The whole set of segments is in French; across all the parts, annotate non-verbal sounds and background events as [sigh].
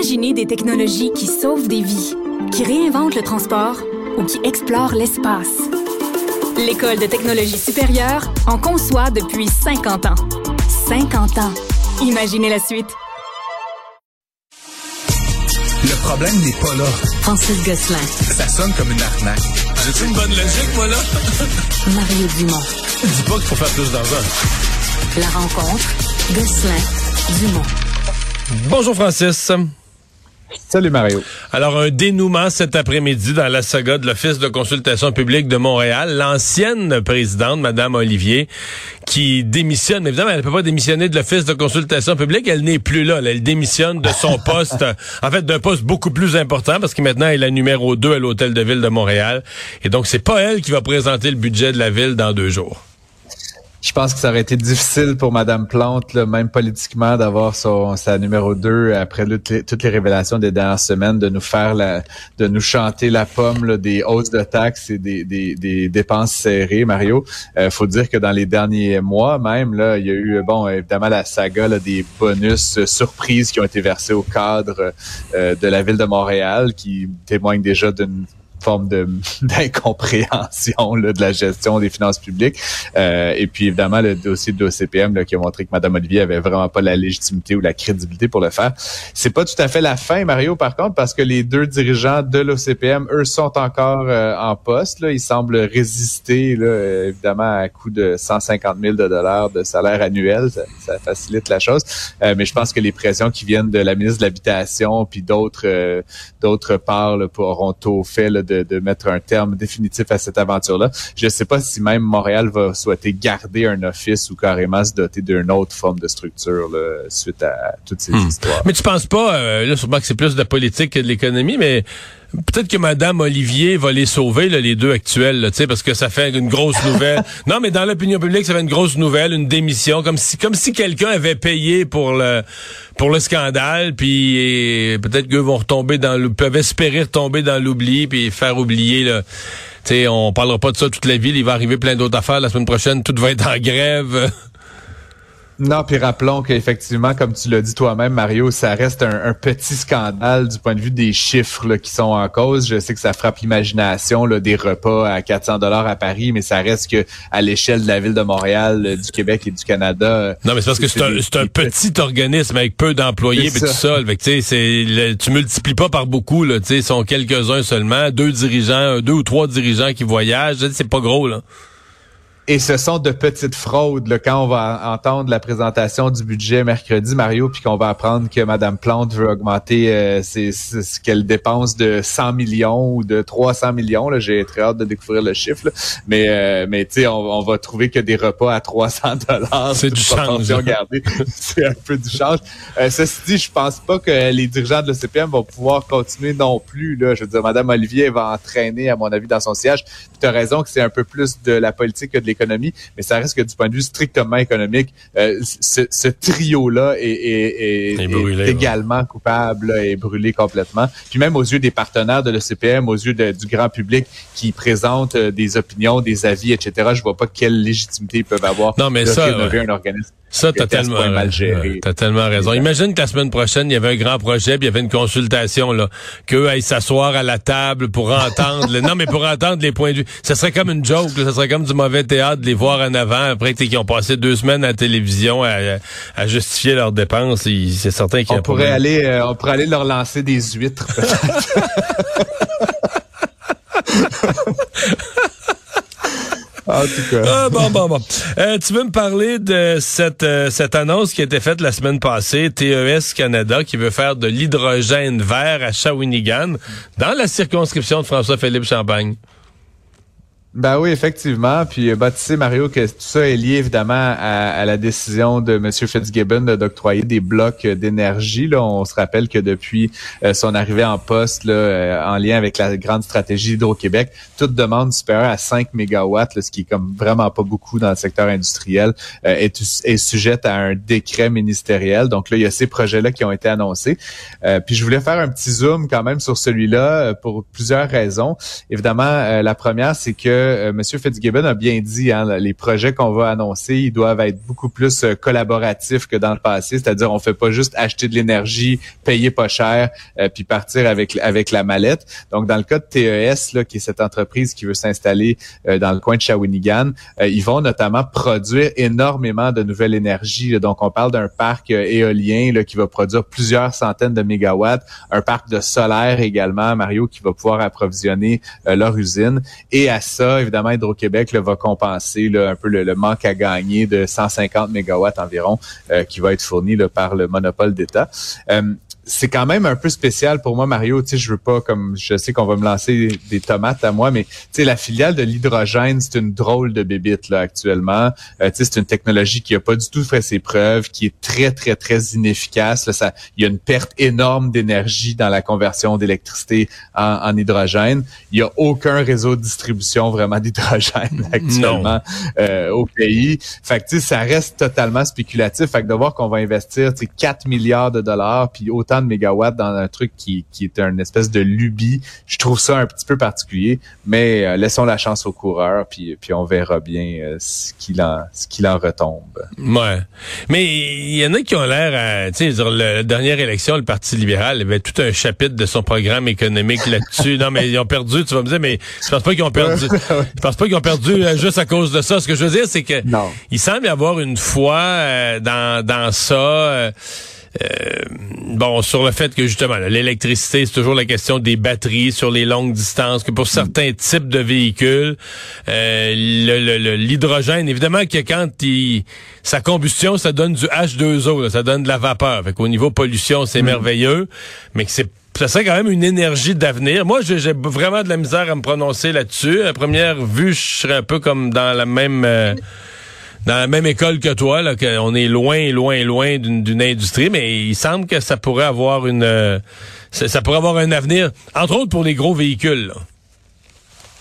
Imaginez des technologies qui sauvent des vies, qui réinventent le transport ou qui explorent l'espace. L'École de technologie supérieure en conçoit depuis 50 ans. 50 ans. Imaginez la suite. Le problème n'est pas là. Francis Gosselin. Ça sonne comme une arnaque. J'ai une bonne logique, moi, là? [laughs] Mario Dumont. Dis pas qu'il faut faire plus d'argent. La rencontre. Gosselin. Dumont. Bonjour, Francis. Salut Mario. Alors, un dénouement cet après-midi dans la saga de l'Office de consultation publique de Montréal. L'ancienne présidente, Madame Olivier, qui démissionne. Mais évidemment, elle ne peut pas démissionner de l'Office de consultation publique. Elle n'est plus là. Elle démissionne de son [laughs] poste, en fait, d'un poste beaucoup plus important parce que maintenant, elle est la numéro 2 à l'Hôtel de Ville de Montréal. Et donc, c'est pas elle qui va présenter le budget de la ville dans deux jours. Je pense que ça aurait été difficile pour Madame Plante, là, même politiquement, d'avoir son sa numéro 2 après toutes les révélations des dernières semaines, de nous faire la, de nous chanter la pomme là, des hausses de taxes et des, des, des dépenses serrées, Mario. Euh, faut dire que dans les derniers mois même, là, il y a eu bon évidemment la saga là, des bonus surprises qui ont été versés au cadre euh, de la ville de Montréal, qui témoignent déjà d'une forme de [laughs] d'incompréhension de la gestion des finances publiques. Euh, et puis évidemment le dossier de l'OCPM qui a montré que Mme Olivier avait vraiment pas la légitimité ou la crédibilité pour le faire. C'est pas tout à fait la fin, Mario, par contre, parce que les deux dirigeants de l'OCPM, eux, sont encore euh, en poste. Là. Ils semblent résister, là, évidemment, à coût de 150 000 de dollars de salaire annuel. Ça, facilite la chose. Euh, mais je pense que les pressions qui viennent de la ministre de l'Habitation puis d'autres euh, d'autres parts là, auront au fait là, de, mettre un terme définitif à cette aventure-là. Je ne sais pas si même Montréal va souhaiter garder un office ou carrément se doter d'une autre forme de structure suite à toutes ces hmm. histoires. Mais tu penses pas, euh, là, sûrement que c'est plus de la politique que de l'économie, mais Peut-être que Madame Olivier va les sauver, les deux actuels, là, parce que ça fait une grosse nouvelle. [laughs] non, mais dans l'opinion publique, ça fait une grosse nouvelle, une démission, comme si, comme si quelqu'un avait payé pour le, pour le scandale, puis peut-être qu'eux vont retomber dans le, peuvent espérer retomber dans l'oubli, puis faire oublier. Là. sais, on parlera pas de ça toute la ville. Il va arriver plein d'autres affaires. La semaine prochaine, tout va être en grève. Non, puis rappelons qu'effectivement, comme tu l'as dit toi-même, Mario, ça reste un, petit scandale du point de vue des chiffres qui sont en cause. Je sais que ça frappe l'imagination des repas à 400 dollars à Paris, mais ça reste que à l'échelle de la ville de Montréal, euh, du Québec et du Canada. Euh, non, mais c'est parce que c'est un, petit organisme avec peu d'employés et tout ça. Fait que, c'est, tu multiplies pas par beaucoup. Là, ils sont quelques-uns seulement, deux dirigeants, deux ou trois dirigeants qui voyagent. C'est pas gros là. Et ce sont de petites fraudes. Là, quand on va entendre la présentation du budget mercredi, Mario, puis qu'on va apprendre que Mme Plante veut augmenter euh, ce qu'elle dépense de 100 millions ou de 300 millions. J'ai très hâte de découvrir le chiffre. Mais, euh, mais tu sais, on, va trouver que des repas à 300 dollars, c'est du change. [laughs] c'est un peu du change. Euh, ceci dit, je pense pas que les dirigeants de l'OCPM vont pouvoir continuer non plus. Là. Je veux dire, Mme Olivier va entraîner, à mon avis, dans son siège. Tu as raison que c'est un peu plus de la politique que de l'économie mais ça reste que du point de vue strictement économique, euh, ce, trio-là est, également coupable et brûlé complètement. Puis même aux yeux des partenaires de l'ECPM, aux yeux du grand public qui présentent euh, des opinions, des avis, etc., je vois pas quelle légitimité ils peuvent avoir. Non, mais ça, un organisme ça, t'as tellement, mal géré. T'as tellement raison. Imagine que la semaine prochaine, il y avait un grand projet, puis il y avait une consultation, là, qu'eux aillent s'asseoir à la table pour entendre, non, mais pour entendre les points de vue. Ça serait comme une joke, ça serait comme du mauvais théâtre de les voir en avant, après qu'ils ont passé deux semaines à la télévision à, à justifier leurs dépenses. C'est certain qu'il on pourrait aller, euh, on pourrait aller leur lancer des huîtres, [laughs] Cas. Ah, bon, bon, bon. Euh, tu veux me parler de cette, euh, cette annonce qui a été faite la semaine passée, TES Canada, qui veut faire de l'hydrogène vert à Shawinigan, dans la circonscription de François-Philippe Champagne? Ben oui, effectivement. Puis bah, tu sais, Mario, que tout ça est lié évidemment à, la décision de M. Fitzgibbon d'octroyer des blocs d'énergie. Là, on se rappelle que depuis euh, son arrivée en poste, là, euh, en lien avec la grande stratégie Hydro-Québec, toute demande supérieure à 5 mégawatts, ce qui est comme vraiment pas beaucoup dans le secteur industriel, est, est, sujette à un décret ministériel. Donc là, il y a ces projets-là qui ont été annoncés. puis je voulais faire un petit zoom quand même sur celui-là pour plusieurs raisons. Évidemment, la première, c'est que euh, M. Fitzgibbon a bien dit, hein, les projets qu'on va annoncer, ils doivent être beaucoup plus euh, collaboratifs que dans le passé. C'est-à-dire, on fait pas juste acheter de l'énergie, payer pas cher, euh, puis partir avec avec la mallette. Donc, dans le cas de TES, là, qui est cette entreprise qui veut s'installer dans le coin de Shawinigan, ils vont notamment produire énormément de nouvelles énergies. Donc, on parle d'un parc éolien là, qui va produire plusieurs centaines de mégawatts, un parc de solaire également, Mario, qui va pouvoir approvisionner leur usine. Et à ça, évidemment, Hydro-Québec va compenser un peu le, manque à gagner de 150 mégawatts environ euh, qui va être fourni par le monopole d'État. C'est quand même un peu spécial pour moi, Mario. Tu sais, je veux pas, comme je sais qu'on va me lancer des tomates à moi, mais tu sais, la filiale de l'hydrogène, c'est une drôle de bébite là actuellement. Euh, tu sais, c'est une technologie qui a pas du tout fait ses preuves, qui est très très très inefficace. Là, ça, il y a une perte énorme d'énergie dans la conversion d'électricité en, hydrogène. Il y a aucun réseau de distribution vraiment d'hydrogène [laughs] actuellement euh, au pays. Fait que tu sais, ça reste totalement spéculatif. Fait que de voir qu'on va investir, tu sais, 4 milliards de dollars puis autant de mégawatts dans un truc qui, qui est une espèce de lubie. Je trouve ça un petit peu particulier, mais euh, laissons la chance aux coureurs, puis, puis on verra bien euh, ce qu'il en, ce qu'il en retombe. Ouais. Mais il y en a qui ont l'air, tu sais, la dernière élection, le Parti libéral avait tout un chapitre de son programme économique là-dessus. non, mais ils ont perdu, tu vas me dire, mais je pense pas qu'ils ont perdu. [laughs] je pense pas qu'ils ont perdu euh, juste à cause de ça. Ce que je veux dire, c'est que il semble y avoir une foi dans, dans ça. Euh, bon, sur le fait que justement, l'électricité, c'est toujours la question des batteries sur les longues distances, que pour certains types de véhicules, euh, l'hydrogène, évidemment que quand il, sa combustion, ça donne du H2O, ça donne de la vapeur. Fait qu'au niveau pollution, c'est mm. merveilleux, mais que c'est ça serait quand même une énergie d'avenir. Moi, j'ai vraiment de la misère à me prononcer là-dessus. À première vue, je serais un peu comme dans la même... Euh, dans la même école que toi, là, qu'on est loin, loin, loin d'une industrie, mais il semble que ça pourrait avoir une, euh, ça, pourrait avoir un avenir, entre autres pour les gros véhicules.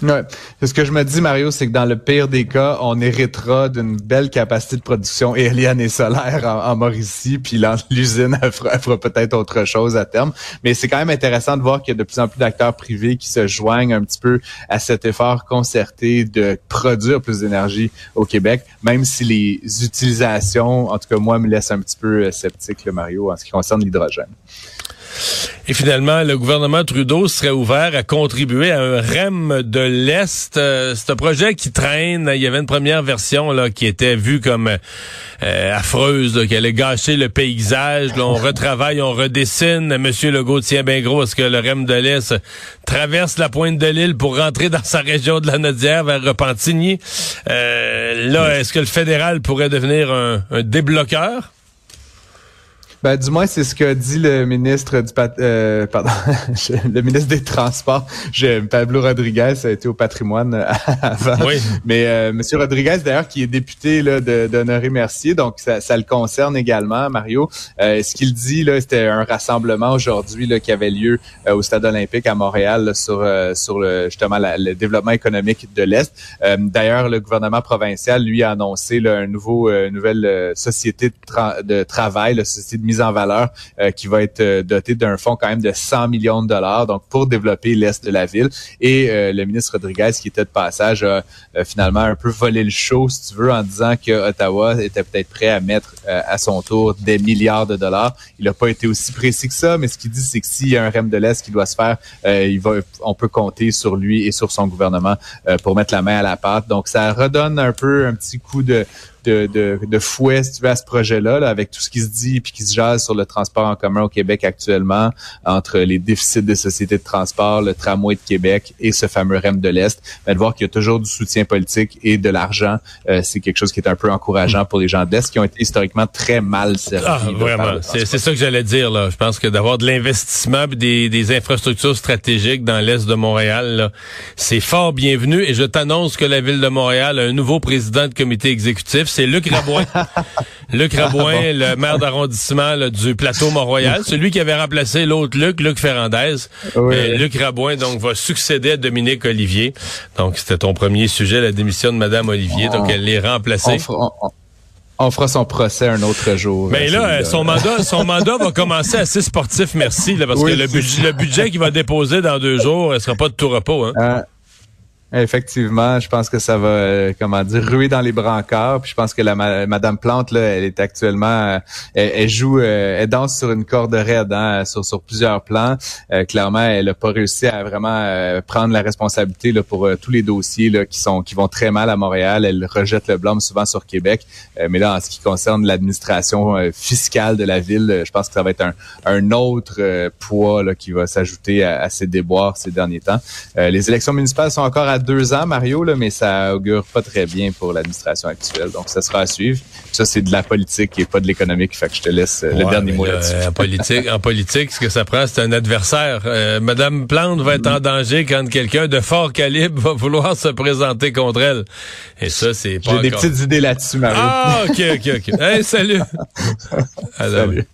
Ouais. Ce que je me dis, Mario, c'est que dans le pire des cas, on héritera d'une belle capacité de production éolienne et solaire en, Mauricie, puis [laughs] l'usine fera, peut-être autre chose à terme. Mais c'est quand même intéressant de voir qu'il y a de plus en plus d'acteurs privés qui se joignent un petit peu à cet effort concerté de produire plus d'énergie au Québec, même si les utilisations, en tout cas moi, me laissent un petit peu euh, sceptique, le Mario, en ce qui concerne l'hydrogène. Et finalement, le gouvernement Trudeau serait ouvert à contribuer à un REM de l'Est. Euh, c'est un projet qui traîne. Il y avait une première version là qui était vue comme euh, affreuse, qui allait gâcher le paysage. on [laughs] retravaille, on redessine. Monsieur Legault tient bien gros est-ce que le REM de l'Est traverse la pointe de l'île pour rentrer dans sa région de la Nodière vers Repentigny. Euh, là, est-ce que le fédéral pourrait devenir un débloqueur? Ben, du moins, c'est ce que dit le ministre du euh, pardon, [laughs] le ministre des Transports. Je, Pablo Rodriguez a été au patrimoine euh, [laughs] avant. Oui. Mais euh, Monsieur Rodriguez, d'ailleurs, qui est député là, d'Honoré Mercier, donc ça, ça, le concerne également, Mario. Euh, ce qu'il dit, là, c'était un rassemblement aujourd'hui là, qui avait lieu euh, au Stade olympique à Montréal sur, sur le, justement le développement économique de l'Est. d'ailleurs, le gouvernement provincial, lui, a annoncé là, un nouveau, une nouvelle société de, de travail, la société de mise en valeur euh, qui va être euh, doté d'un fonds quand même de 100 millions de dollars, donc pour développer l'est de la ville. Et euh, le ministre Rodriguez, qui était de passage, a finalement un peu volé le show, si tu veux, en disant que Ottawa était peut-être prêt à mettre à son tour des milliards de dollars. Il n'a pas été aussi précis que ça, mais ce qu'il dit, c'est que s'il y a un REM de l'Est qui doit se faire, il va, on peut compter sur lui et sur son gouvernement pour mettre la main à la pâte. Donc, ça redonne un peu un petit coup de de, de, de fouet, si tu veux, à ce projet-là, là, avec tout ce qui se dit puis qui se jase sur le transport en commun au Québec actuellement, entre les déficits des sociétés de transport, le tramway de Québec et ce fameux REM de l'Est, mais de voir qu'il y a toujours du soutien politique et de l'argent, euh, c'est quelque chose qui est un peu encourageant pour les gens de l'Est qui ont été historiquement très mal servis. Ah, vraiment. C'est ça que j'allais dire. Là. Je pense que d'avoir de l'investissement des, des infrastructures stratégiques dans l'Est de Montréal, c'est fort bienvenu et je t'annonce que la Ville de Montréal a un nouveau président de comité exécutif c'est Luc Rabouin. [laughs] Luc Rabouin, le maire d'arrondissement du plateau Mont-Royal, celui qui avait remplacé l'autre Luc, Luc Ferrandez. Luc Rabouin, donc, va succéder à Dominique Olivier. Donc, c'était ton premier sujet, la démission de Madame Olivier. Donc, elle l'est remplacée. On fera, son procès un autre jour. Mais là, son mandat, son mandat va commencer assez sportif, merci, parce que le, budget, le budget qu'il va déposer dans deux jours, ne sera pas de tout repos. Hein? Euh, Effectivement, je pense que ça va, euh, comment dire, ruer dans les brancards. Puis je pense que la Madame Plante là, elle est actuellement, euh, elle, joue, euh, elle danse sur une corde raide, hein, sur sur plusieurs plans. clairement, elle n'a pas réussi à vraiment prendre la responsabilité là, pour tous les dossiers là, qui sont qui vont très mal à Montréal. Elle rejette le blâme souvent sur Québec. mais là, en ce qui concerne l'administration fiscale de la ville, je pense que ça va être un, un autre poids là, qui va s'ajouter à, à, ces déboires ces derniers temps. les élections municipales sont encore à deux ans, Mario, là, mais ça augure pas très bien pour l'administration actuelle. Donc, ça sera à suivre. Ça, c'est de la politique et pas de l'économique. Fait que je te laisse euh, le dernier mot là-dessus. en politique, en politique, ce que ça prend, c'est un adversaire. Euh, Madame Plante va être en danger quand quelqu'un de fort calibre va vouloir se présenter contre elle. Et ça, c'est pas J'ai des petites idées là-dessus, Mario. Ah, OK, OK, OK. hey, salut. [laughs] salut.